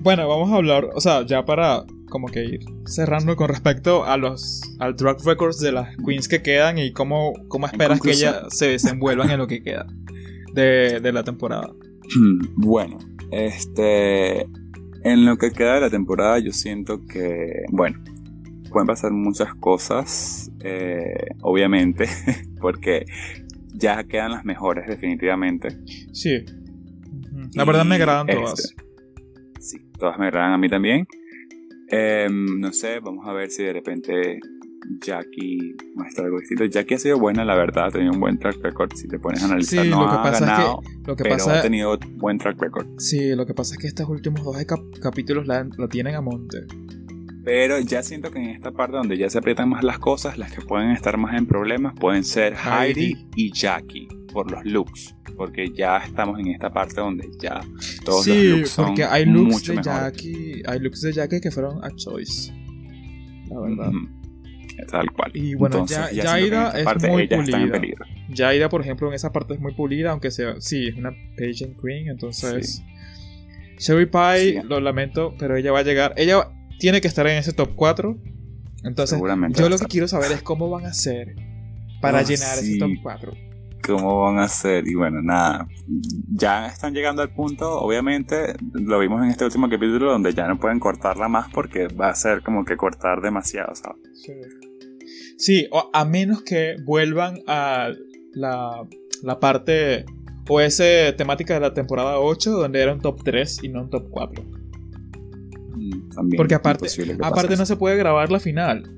bueno, vamos a hablar, o sea, ya para como que ir cerrando con respecto a los al track records de las queens que quedan y cómo, cómo esperas que ellas se desenvuelvan en lo que queda de, de la temporada. [CLEARS THROAT] Bueno, este. En lo que queda de la temporada, yo siento que. Bueno, pueden pasar muchas cosas, eh, obviamente, [LAUGHS] porque ya quedan las mejores definitivamente. Sí. La verdad me agradan este, todas. Sí, todas me agradan a mí también. Em, no sé, vamos a ver si de repente Jackie muestra algo distinto. Jackie ha sido buena, la verdad, ha tenido un buen track record. Si te pones a analizar, Sí, no lo que ha pasa es que- Lo que pero pasa ha tenido buen track record. Sí, lo que pasa es que estos últimos dos cap- capítulos la, la tienen a monte. Pero ya siento que en esta parte donde ya se aprietan más las cosas, las que pueden estar más en problemas pueden ser Heidi, Heidi. y Jackie por los looks. Porque ya estamos en esta parte donde ya todos sí, los looks son porque hay looks mucho de. Jackie, hay looks de Jackie que fueron a choice. La verdad. Tal cual. Y bueno, Entonces, ya- ya siento que en Jaida esta es parte muy pulida. Jaida, por ejemplo, en esa parte es muy pulida, aunque sea, sí, es una pageant queen, entonces... Sherry Pie, Sí. lo lamento, pero ella va a llegar, ella tiene que estar en ese top 4. Entonces, yo lo que quiero saber es cómo van a hacer para Ah, llenar sí. ese top 4. cómo van a hacer y bueno nada ya están llegando al punto obviamente lo vimos en este último capítulo donde ya no pueden cortarla más porque va a ser como que cortar demasiado ¿sabes? Sí. Sí, o a menos que vuelvan a la, la parte o esa temática de la temporada 8 donde era un top 3 y no un top 4. Mm, también Porque aparte, aparte no se puede grabar la final.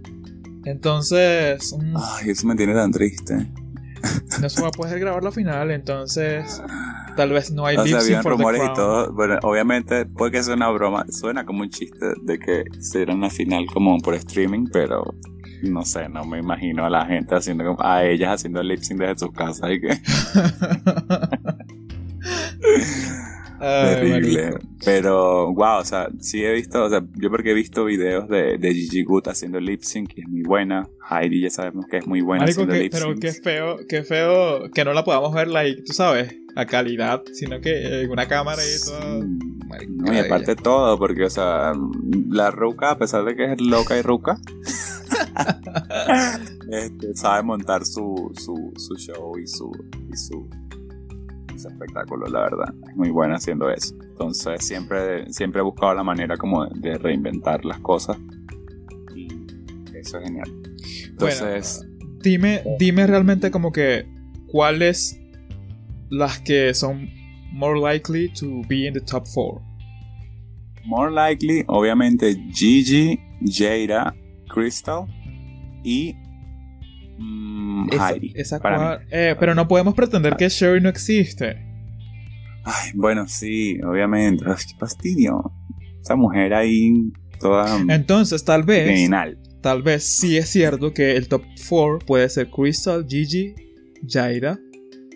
Entonces, mm, ay eso me tiene tan triste no se va a poder grabar la final, entonces tal vez no hay [LAUGHS] o sea habían rumores y todo bueno obviamente puede que sea una broma suena como un chiste de que será una final como por streaming pero no sé, no me imagino a la gente haciendo como- a ellas haciendo lip sync desde sus casas y que [LAUGHS] Terrible. Pero, wow, o sea, sí he visto, o sea, yo porque he visto videos de, de Gigi Good haciendo lip sync y es muy buena. Heidi ya sabemos que es muy buena Marico, haciendo que- lip pero sync. qué feo, qué feo que no la podamos ver, like, tú sabes, a calidad, sino que en una cámara y todo. Marico, No, y aparte todo, porque, o sea, la ruca, a pesar de que es loca y ruca, este, sabe montar su, su, su show y su, y su, su espectáculo, la verdad. Es muy buena haciendo eso. Entonces, siempre, siempre he buscado la manera como de, de reinventar las cosas. Y eso es genial. Entonces, Dime, dime realmente como que cuáles las que son more likely to be in the top 4. more likely, obviamente, Gigi, Jada, Crystal y mm, Esa, Heidi. esa para eh, pero no podemos pretender que Sherry no existe. Ay, bueno, sí, obviamente. Ay, qué fastidio. Esa mujer ahí, toda Entonces, tal vez, criminal. tal vez sí es cierto que el top 4 puede ser Crystal, Gigi, Jaira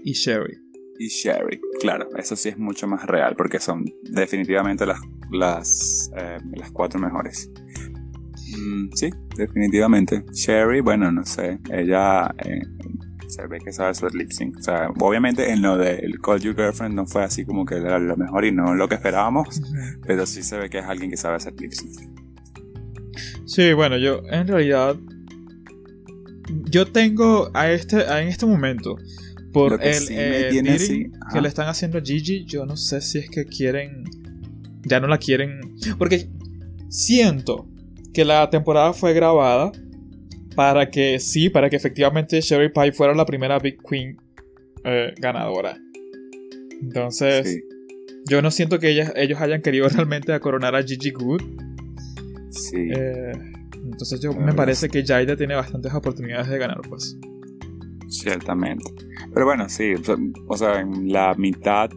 y Sherry. Y Sherry, claro, eso sí es mucho más real porque son definitivamente las, las, eh, las cuatro mejores. Mm, sí, definitivamente. Sherry, bueno, no sé, ella eh, se ve que sabe hacer lip sync. O sea, obviamente en lo del Call You Girlfriend no fue así como que era lo mejor y no lo que esperábamos, pero sí se ve que es alguien que sabe hacer lip sync. Sí, bueno, yo en realidad yo tengo a este a- en este momento por el sí eh, así, que le están haciendo a Gigi, yo no sé si es que quieren ya no la quieren porque siento que la temporada fue grabada para que sí, para que efectivamente Sherry Pie fuera la primera Big Queen eh, ganadora. Entonces, Sí, yo no siento que ellas, ellos hayan querido [LAUGHS] realmente a coronar a Gigi Good. sí. Eh, entonces yo me parece que Jaida tiene bastantes oportunidades de ganar, pues. Ciertamente. Pero bueno, sí, o sea, en la mitad,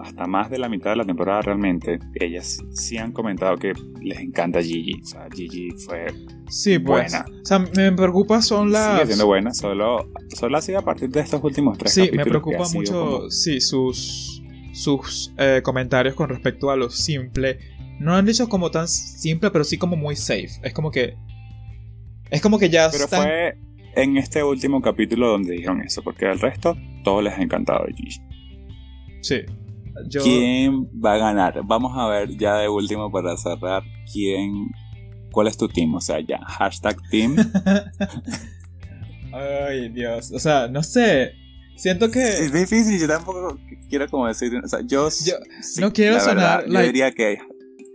hasta más de la mitad de la temporada realmente, ellas sí han comentado que les encanta Gigi. O sea, Gigi fue, Sí, pues. Buena. O sea, me preocupa son sigue las. siendo buena, solo, solo ha sido a partir de estos últimos tres Sí, me capítulos preocupa mucho, como- sí, sus sus eh, comentarios con respecto a lo simple. No han dicho como tan simple, pero sí como muy safe. Es como que es como que ya Pero están fue en este último capítulo donde dijeron eso, porque al resto todo les ha encantado Gigi. Sí. Yo ¿Quién va a ganar? Vamos a ver ya de último para cerrar quién... ¿Cuál es tu team? O sea, ya, hashtag team. [LAUGHS] Ay, Dios. O sea, no sé. Siento que Es difícil, yo tampoco quiero como decir, o sea, yo, Yo sí, no quiero la sonar verdad, yo diría que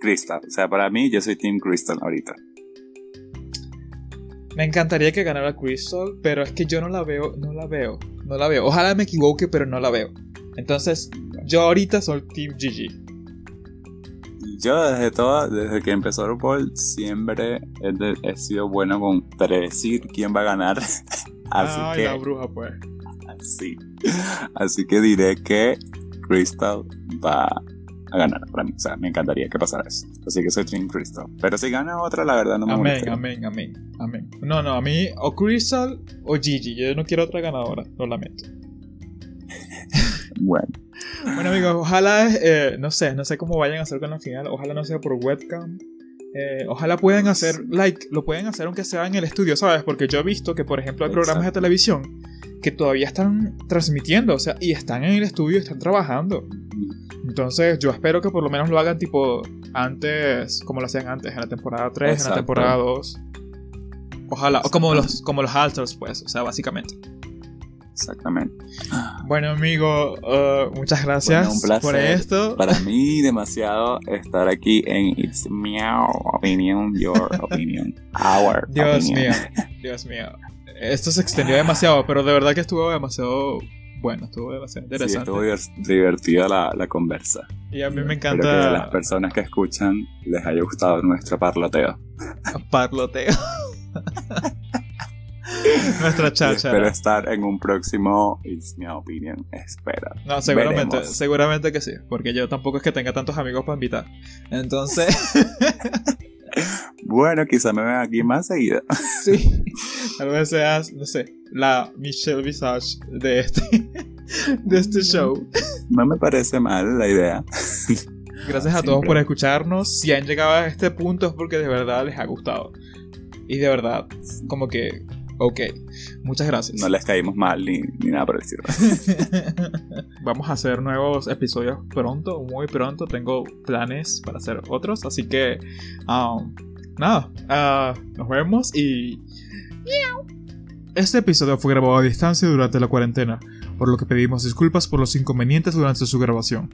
Crystal, o sea, para mí yo soy Team Crystal ahorita. me encantaría que ganara Crystal, pero es que yo no la veo, no la veo No la veo. Ojalá me equivoque, pero no la veo. Entonces, yo ahorita soy Team GG. Yo desde todo, desde que empezó RuPaul, siempre he, de- he sido bueno con predecir quién va a ganar. [LAUGHS] Así Ay, que, la bruja, pues. así, así que diré que Crystal va a ganar para mí. O sea, me encantaría que pasara eso. Así que soy Team Crystal. Pero si gana otra, la verdad no me Amén, amén, amén, amén. No, no, a mí o Crystal o Gigi. Yo no quiero otra ganadora, lo lamento. [LAUGHS] Bueno, Bueno, amigos, ojalá, eh, no sé, no sé cómo vayan a hacer con la final. Ojalá no sea por webcam. Eh, ojalá puedan hacer, like, lo pueden hacer aunque sea en el estudio, ¿sabes? Porque yo he visto que, por ejemplo, hay programas de televisión que todavía están transmitiendo, o sea, y están en el estudio, están trabajando. Entonces, yo espero que por lo menos lo hagan tipo antes, como lo hacían antes, en la temporada 3, en la temporada 2. Ojalá, o como los, como los alters, pues, o sea, básicamente. Exactamente. Bueno, amigo, uh, muchas gracias Bueno, un placer. por esto. Para mí, demasiado estar aquí en It's Meow Opinion, Your [LAUGHS] Opinion, Our Dios Opinion. mío, Dios mío. Esto se extendió demasiado, pero de verdad que estuvo demasiado bueno, estuvo demasiado Sí, interesante. estuvo divers- divertida la, la conversa. y a mí me Espero que a las encanta personas que escuchan les haya gustado nuestro parloteo. [LAUGHS] parloteo. [LAUGHS] [LAUGHS] Nuestra Y Espero estar en un próximo It's My Opinion. Espera. No, seguramente, Veremos. seguramente que sí, porque yo tampoco es que tenga tantos amigos para invitar. Entonces, [LAUGHS] Bueno, quizá me vean aquí más seguido. [LAUGHS] sí, tal vez seas, no sé, la Michelle Visage de este, de este show. No me parece mal la idea. Gracias a Siempre. todos por escucharnos. Si han llegado a este punto es porque de verdad les ha gustado. Y de verdad, como que, ok, muchas gracias. No les caímos mal ni, ni nada por el estilo. [LAUGHS] Vamos a hacer nuevos episodios pronto, muy pronto. Tengo planes para hacer otros, así que, um, nada, ah, nos vemos y... Este episodio fue grabado a distancia durante la cuarentena, por lo que pedimos disculpas por los inconvenientes durante su grabación.